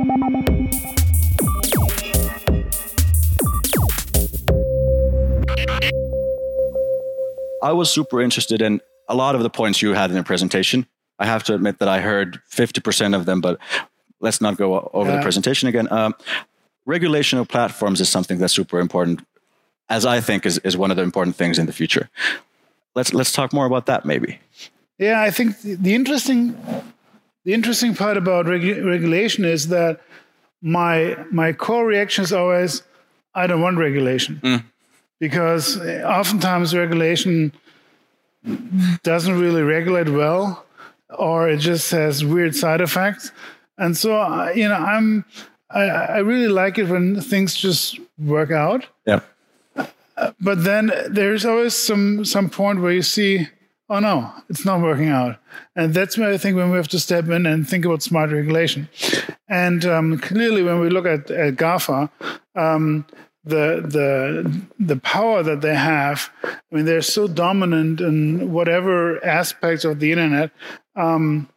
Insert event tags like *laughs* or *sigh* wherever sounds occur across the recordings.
I was super interested in a lot of the points you had in the presentation. I have to admit that I heard 50% of them, but let's not go over the presentation again. Um, regulation of platforms is something that's super important, as I think is, is one of the important things in the future. Let's let's talk more about that, maybe. Yeah, I think the interesting the interesting part about regu- regulation is that my my core reaction is always I don't want regulation. Mm. because oftentimes regulation doesn't really regulate well or it just has weird side effects. And so uh, you know i'm I, I really like it when things just work out. Yeah. But then there's always some some point where you see oh no it's not working out and that's where i think when we have to step in and think about smart regulation and um, clearly when we look at, at GAFA um, the the the power that they have. I mean, they're so dominant in whatever aspects of the internet. Um,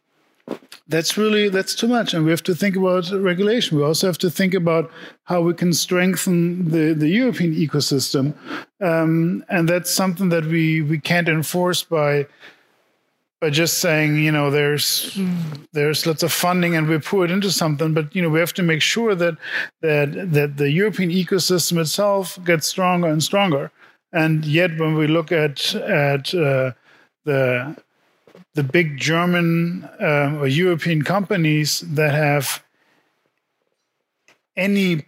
that's really that's too much, and we have to think about regulation. We also have to think about how we can strengthen the the European ecosystem, um, and that's something that we we can't enforce by by just saying, you know, there's there's lots of funding and we pour it into something, but you know, we have to make sure that that that the European ecosystem itself gets stronger and stronger. And yet, when we look at at uh, the the big German uh, or European companies that have any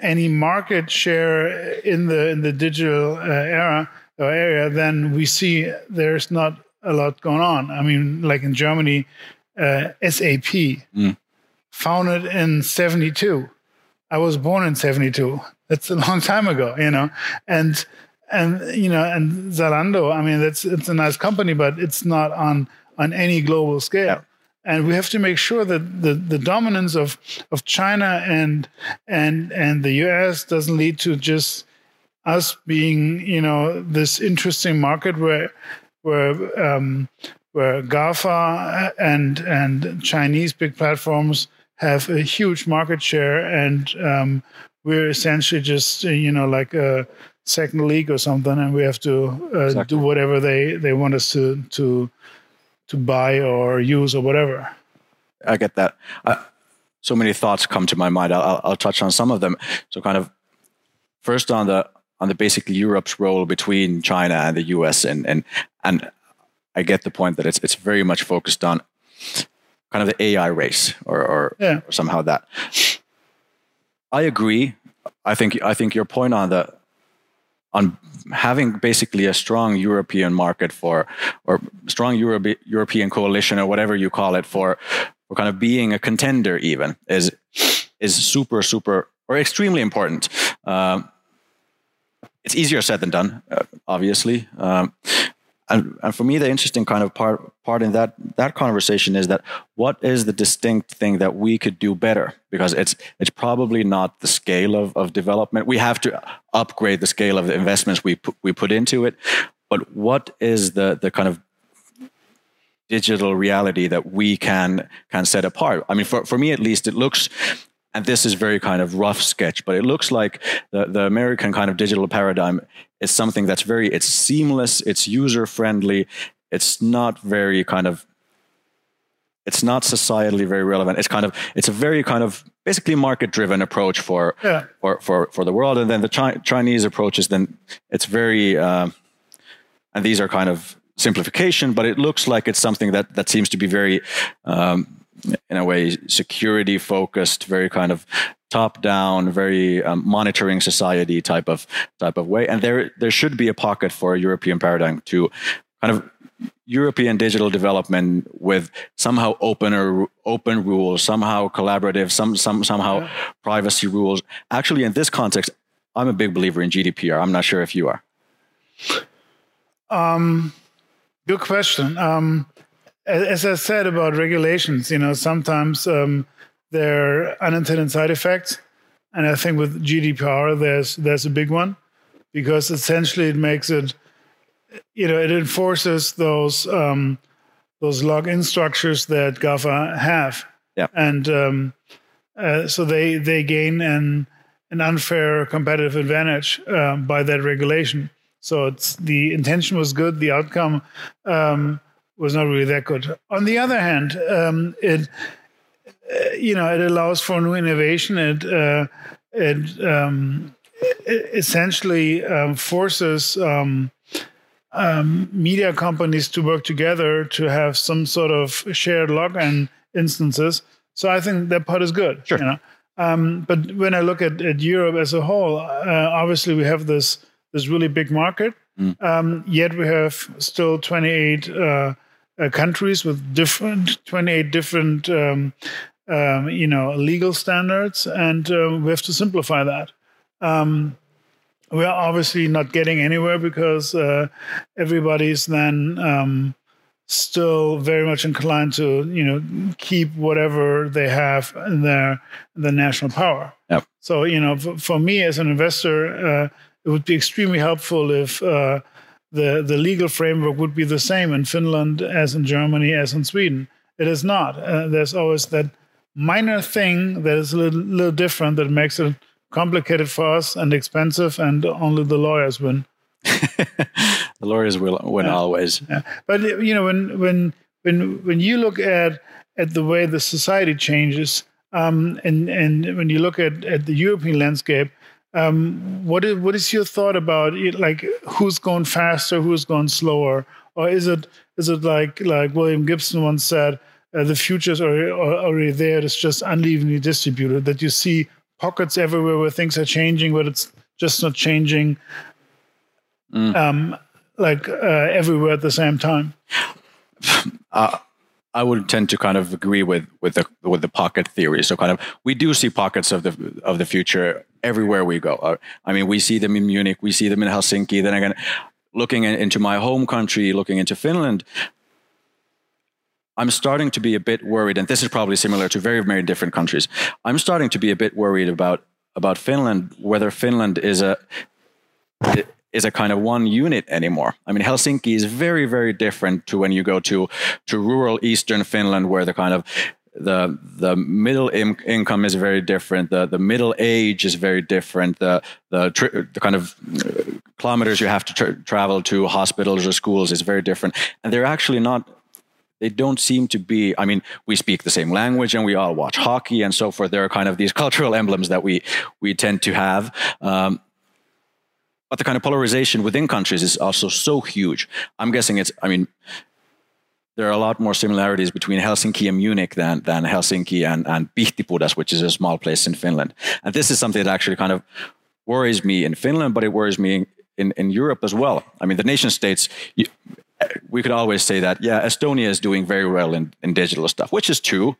any market share in the in the digital uh, era or area, then we see there's not a lot going on. I mean, like in Germany, uh, SAP, mm. founded in 72. I was born in 72. That's a long time ago, you know. And and you know, and Zalando, I mean, that's it's a nice company, but it's not on on any global scale. Yeah. And we have to make sure that the, the dominance of, of China and and and the US doesn't lead to just us being, you know, this interesting market where where um, where GAFA and and Chinese big platforms have a huge market share, and um, we're essentially just you know like a second league or something, and we have to uh, exactly. do whatever they they want us to to to buy or use or whatever. I get that. Uh, so many thoughts come to my mind. I'll, I'll touch on some of them. So, kind of first on the on the basically Europe's role between China and the US and and and I get the point that it's it's very much focused on kind of the AI race or or, yeah. or somehow that. I agree. I think I think your point on the on having basically a strong European market for or strong Euro- European coalition or whatever you call it for for kind of being a contender even is is super super or extremely important. Um, it's easier said than done, uh, obviously. Um, and, and for me, the interesting kind of part part in that that conversation is that what is the distinct thing that we could do better? Because it's it's probably not the scale of, of development. We have to upgrade the scale of the investments we put, we put into it. But what is the the kind of digital reality that we can can set apart? I mean, for, for me at least, it looks and this is very kind of rough sketch, but it looks like the, the American kind of digital paradigm is something that's very it's seamless, it's user friendly, it's not very kind of it's not societally very relevant. It's kind of it's a very kind of basically market driven approach for yeah. for, for for the world, and then the Chi- Chinese approach is then it's very uh, and these are kind of simplification, but it looks like it's something that that seems to be very um, in a way security focused, very kind of top down, very um, monitoring society type of type of way. And there there should be a pocket for a European paradigm to kind of European digital development with somehow opener open rules, somehow collaborative, some some somehow yeah. privacy rules. Actually, in this context, I'm a big believer in GDPR. I'm not sure if you are. Um, good question. Um, as I said about regulations, you know, sometimes um, there are unintended side effects, and I think with GDPR, there's there's a big one because essentially it makes it, you know, it enforces those um, those login structures that GAFA have, yeah, and um, uh, so they they gain an an unfair competitive advantage um, by that regulation. So it's the intention was good, the outcome um, was not really that good. On the other hand, um, it uh, you know it allows for new innovation. It uh, it, um, it essentially um, forces um, um, media companies to work together to have some sort of shared login instances. So I think that part is good. Sure. You know? um, but when I look at, at Europe as a whole, uh, obviously we have this this really big market. Mm. Um, yet we have still 28 uh, uh, countries with different 28 different um, um, you know legal standards, and uh, we have to simplify that. Um, we are obviously not getting anywhere because uh, everybody's then um, still very much inclined to you know keep whatever they have in their the national power. Yep. So you know, for, for me as an investor, uh, it would be extremely helpful if uh, the the legal framework would be the same in Finland as in Germany as in Sweden. It is not. Uh, there's always that minor thing that is a little, little different that makes it complicated for us and expensive, and only the lawyers win. *laughs* the lawyers will win yeah. always. Yeah. But you know, when when when when you look at at the way the society changes, um, and and when you look at at the European landscape, um, what is what is your thought about it, like who's going faster, who's going slower, or is it is it like like William Gibson once said, uh, the futures are, are already there. It's just unevenly distributed. That you see pockets everywhere where things are changing, but it's just not changing mm. um, like uh, everywhere at the same time. Uh, I would tend to kind of agree with with the with the pocket theory. So kind of we do see pockets of the of the future everywhere we go. Uh, I mean, we see them in Munich, we see them in Helsinki. Then again, looking into my home country, looking into Finland, I'm starting to be a bit worried, and this is probably similar to very, very different countries. I'm starting to be a bit worried about about Finland, whether Finland is a is a kind of one unit anymore. I mean, Helsinki is very, very different to when you go to to rural eastern Finland, where the kind of the the middle in, income is very different. The the middle age is very different. The the, the kind of kilometers you have to tra- travel to hospitals or schools is very different, and they're actually not they don't seem to be i mean we speak the same language and we all watch hockey and so forth there are kind of these cultural emblems that we we tend to have um, but the kind of polarization within countries is also so huge i'm guessing it's i mean there are a lot more similarities between Helsinki and Munich than, than Helsinki and, and Pihtipudas, which is a small place in Finland. And this is something that actually kind of worries me in Finland, but it worries me in, in, Europe as well. I mean, the nation states, you, we could always say that, yeah, Estonia is doing very well in, in digital stuff, which is true.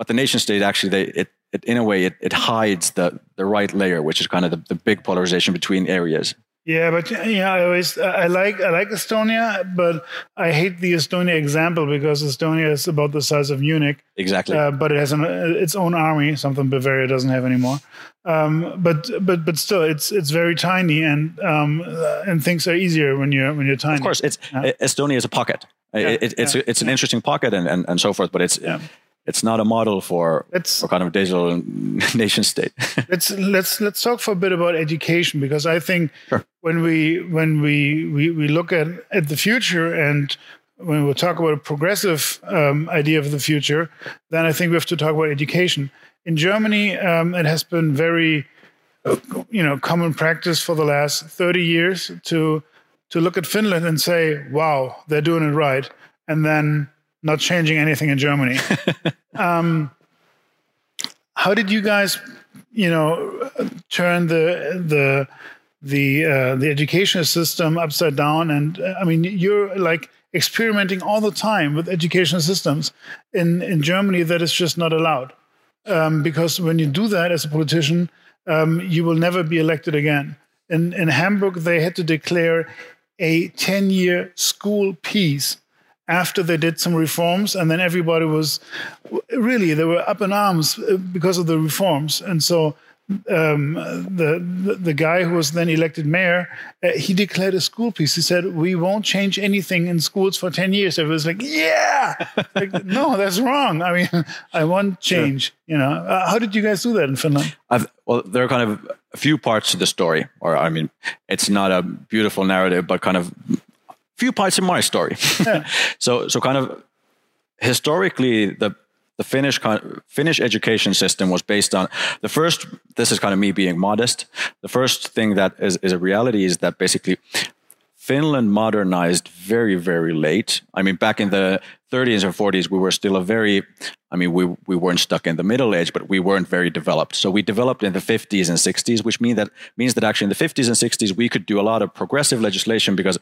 But the nation state actually, they, it, it, in a way, it, it hides the, the right layer, which is kind of the, the big polarization between areas. Yeah, but yeah, I always I like I like Estonia, but I hate the Estonia example because Estonia is about the size of Munich. Exactly. Uh, but it has an, its own army, something Bavaria doesn't have anymore. Um, but but but still, it's it's very tiny, and um, and things are easier when you're when you're tiny. Of course, it's yeah. Estonia is a pocket. Yeah, it, it's yeah, it's an interesting pocket and, and, and so forth, but it's it's not a model for, it's, for kind of digital *laughs* nation state. *laughs* let's let's let's talk for a bit about education because I think sure. when we when we, we we look at at the future and when we talk about a progressive um, idea of the future, then I think we have to talk about education. In Germany, um, it has been very you know common practice for the last 30 years to to look at Finland and say, "Wow, they're doing it right," and then not changing anything in Germany. *laughs* um, how did you guys, you know, turn the the the uh, the educational system upside down? And I mean, you're like experimenting all the time with educational systems in in Germany that is just not allowed um, because when you do that as a politician, um, you will never be elected again. In in Hamburg, they had to declare a ten year school peace after they did some reforms, and then everybody was really they were up in arms uh, because of the reforms, and so um, the, the, the guy who was then elected mayor, uh, he declared a school peace. He said, "We won't change anything in schools for ten years." It was like, "Yeah, *laughs* like, no, that's wrong." I mean, *laughs* I want change. Sure. You know, uh, how did you guys do that in Finland? I've, well, there are kind of a few parts to the story, or I mean, it's not a beautiful narrative, but kind of few parts in my story. Yeah. *laughs* so, so kind of historically, the the Finnish Finnish education system was based on the first. This is kind of me being modest. The first thing that is, is a reality is that basically Finland modernized very very late. I mean, back in the 30s or 40s, we were still a very. I mean, we we weren't stuck in the middle age, but we weren't very developed. So we developed in the 50s and 60s, which mean that means that actually in the 50s and 60s we could do a lot of progressive legislation because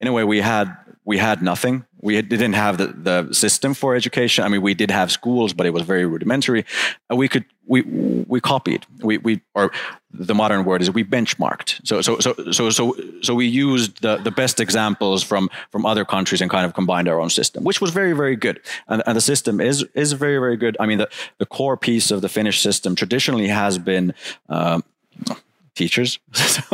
in a way we had we had nothing. We didn't have the, the system for education. I mean we did have schools but it was very rudimentary. And we could we we copied. We we or the modern word is we benchmarked. So so so so so so we used the, the best examples from from other countries and kind of combined our own system which was very very good. And, and the system is is very very good. I mean the the core piece of the finnish system traditionally has been um, teachers *laughs*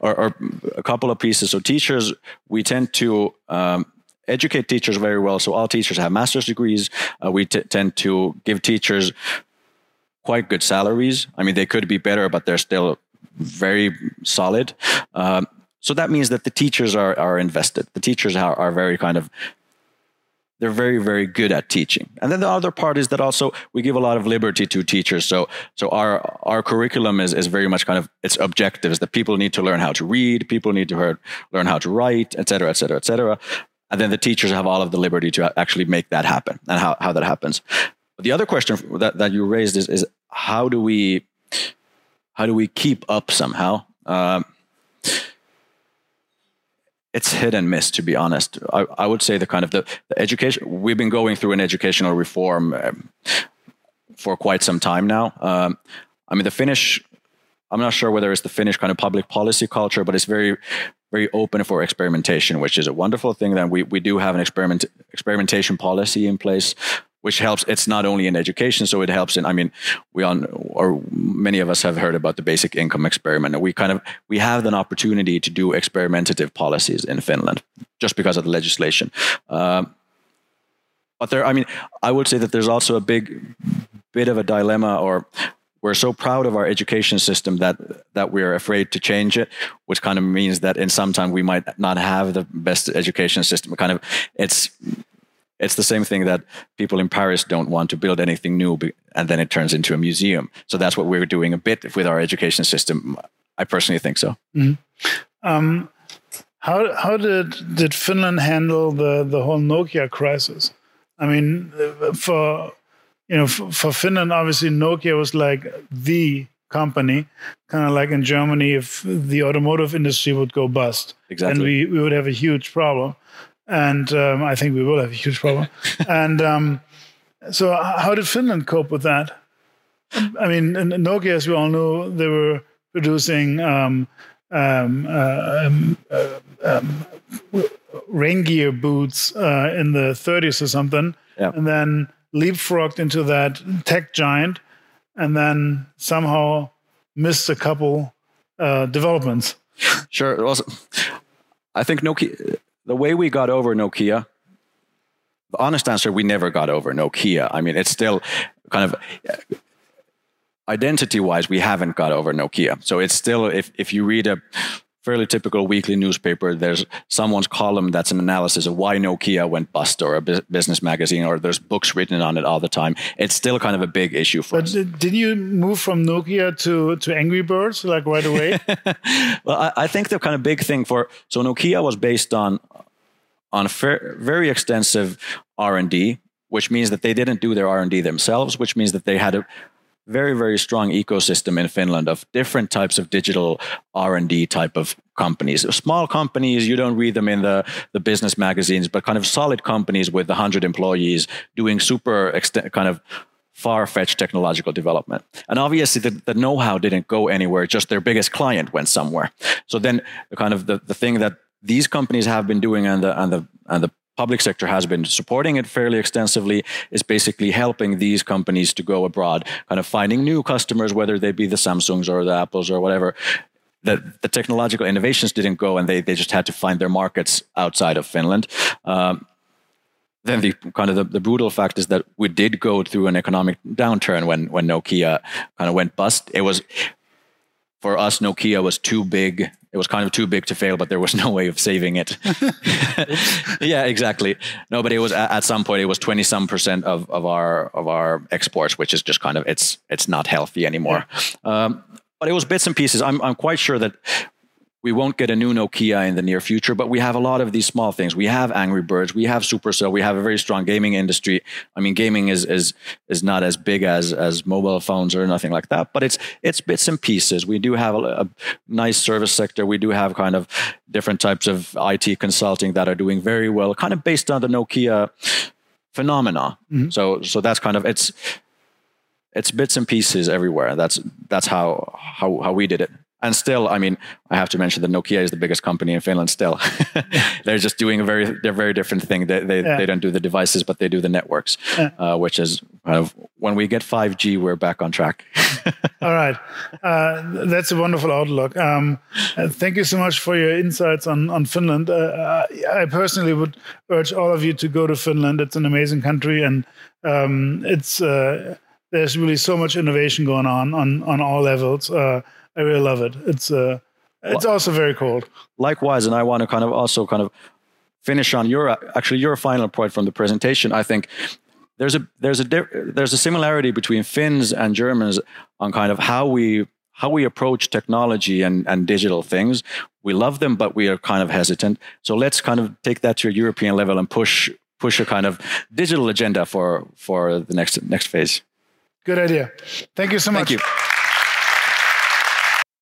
or, or, a couple of pieces. So teachers, we tend to um, educate teachers very well. So all teachers have master's degrees. Uh, we t- tend to give teachers quite good salaries. I mean, they could be better, but they're still very solid. Um, so that means that the teachers are, are invested. The teachers are, are very kind of they're very very good at teaching. And then the other part is that also we give a lot of liberty to teachers. So so our our curriculum is, is very much kind of its objectives that people need to learn how to read people need to hear, learn how to write et cetera et cetera et cetera. And then the teachers have all of the liberty to actually make that happen and how, how that happens. But the other question that, that you raised is, is how do we how do we keep up somehow? Um, it's hit and miss to be honest. I, I, would say the kind of the, the, education we've been going through an educational reform um, for quite some time now. Um, i mean the finnish i'm not sure whether it's the finnish kind of public policy culture but it's very very open for experimentation which is a wonderful thing that we, we do have an experiment experimentation policy in place which helps. It's not only in education, so it helps in. I mean, we on or many of us have heard about the basic income experiment, and we kind of we have an opportunity to do experimentative policies in Finland just because of the legislation. Um, but there, I mean, I would say that there's also a big bit of a dilemma, or we're so proud of our education system that that we're afraid to change it, which kind of means that in some time we might not have the best education system. Kind of, it's it's the same thing that people in Paris don't want to build anything new, and then it turns into a museum. So that's what we're doing a bit with our education system. I personally think so. Mm-hmm. Um, how how did did Finland handle the the whole Nokia crisis? I mean, for you know, for, for Finland, obviously Nokia was like the company, kind of like in Germany, if the automotive industry would go bust, exactly, and we we would have a huge problem and um, I think we will have a huge problem. *laughs* and um, so, how did Finland cope with that? I mean, Nokia, as we all know, they were producing um, um uh, um, uh, um, rain gear boots uh, in the 30s or something, yeah. and then leapfrogged into that tech giant, and then somehow missed a couple uh, developments. Sure. I think Nokia the way we got over Nokia, the honest answer, we never got over Nokia. I mean, it's still kind of uh, identity wise, we haven't got over Nokia. So it's still, if, if you read a fairly typical weekly newspaper, there's someone's column that's an analysis of why Nokia went bust or a business magazine, or there's books written on it all the time. It's still kind of a big issue for but us. Did you move from Nokia to, to Angry Birds like right away? *laughs* well, I, I, think the kind of big thing for, so Nokia was based on, on fair, very extensive R&D, which means that they didn't do their R&D themselves, which means that they had a very very strong ecosystem in Finland of different types of digital R&D type of companies. Small companies, you don't read them in the, the business magazines, but kind of solid companies with 100 employees doing super kind of far-fetched technological development. And obviously the, the know-how didn't go anywhere, just their biggest client went somewhere. So then the kind of the, the thing that these companies have been doing and the and the and the public sector has been supporting it fairly extensively, is basically helping these companies to go abroad, kind of finding new customers, whether they be the Samsungs or the Apples or whatever. That the technological innovations didn't go, and they, they just had to find their markets outside of Finland. Um, then the kind of the, the, brutal fact is that we did go through an economic downturn when when Nokia kind of went bust. It was for us, Nokia was too big. It was kind of too big to fail, but there was *laughs* no way of saving it. *laughs* yeah, exactly. No, but it was at some point it was twenty some percent of, of our of our exports, which is just kind of it's it's not healthy anymore. Yeah. Um, but it was bits and pieces. I'm I'm quite sure that we won't get a new Nokia in the near future, but we have a lot of these small things. We have Angry Birds, we have Supercell, we have a very strong gaming industry. I mean, gaming is is is not as big as as mobile phones or nothing like that, but it's it's bits and pieces. We do have a, a nice service sector. We do have kind of different types of IT consulting that are doing very well, kind of based on the Nokia phenomena. Mm-hmm. So so that's kind of it's it's bits and pieces everywhere. That's that's how how how we did it and still, I mean, I have to mention that Nokia is the biggest company in Finland. Still, *laughs* they're just doing a very, they're very different thing. They they, yeah. they don't do the devices, but they do the networks, yeah. uh, which is kind of when we get five G, we're back on track. *laughs* All right, uh, that's a wonderful outlook. Um, uh, thank you so much for your insights on on Finland. Uh, I personally would urge all of you to go to Finland. It's an amazing country, and um, it's uh, there's really so much innovation going on on on all levels. I really love it. It's uh, it's also very cold. Likewise, and I want to kind of also kind of finish on your actually your final point from the presentation. I think there's a there's a there's a similarity between Finns and Germans on kind of how we how we approach technology and, and digital things. We love them, but we are kind of hesitant. So let's kind of take that to a European level and push push a kind of digital agenda for for the next next phase. Good idea. Thank you so much. Thank you.